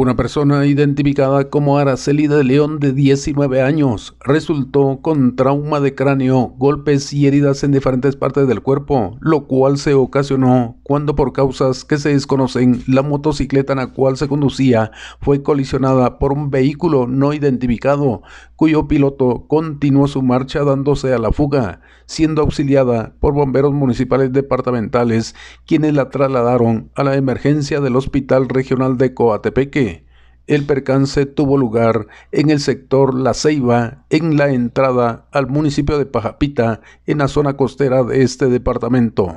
Una persona identificada como Araceli de León de 19 años resultó con trauma de cráneo, golpes y heridas en diferentes partes del cuerpo, lo cual se ocasionó cuando por causas que se desconocen la motocicleta en la cual se conducía fue colisionada por un vehículo no identificado, cuyo piloto continuó su marcha dándose a la fuga, siendo auxiliada por bomberos municipales departamentales quienes la trasladaron a la emergencia del Hospital Regional de Coatepeque. El percance tuvo lugar en el sector La Ceiba, en la entrada al municipio de Pajapita, en la zona costera de este departamento.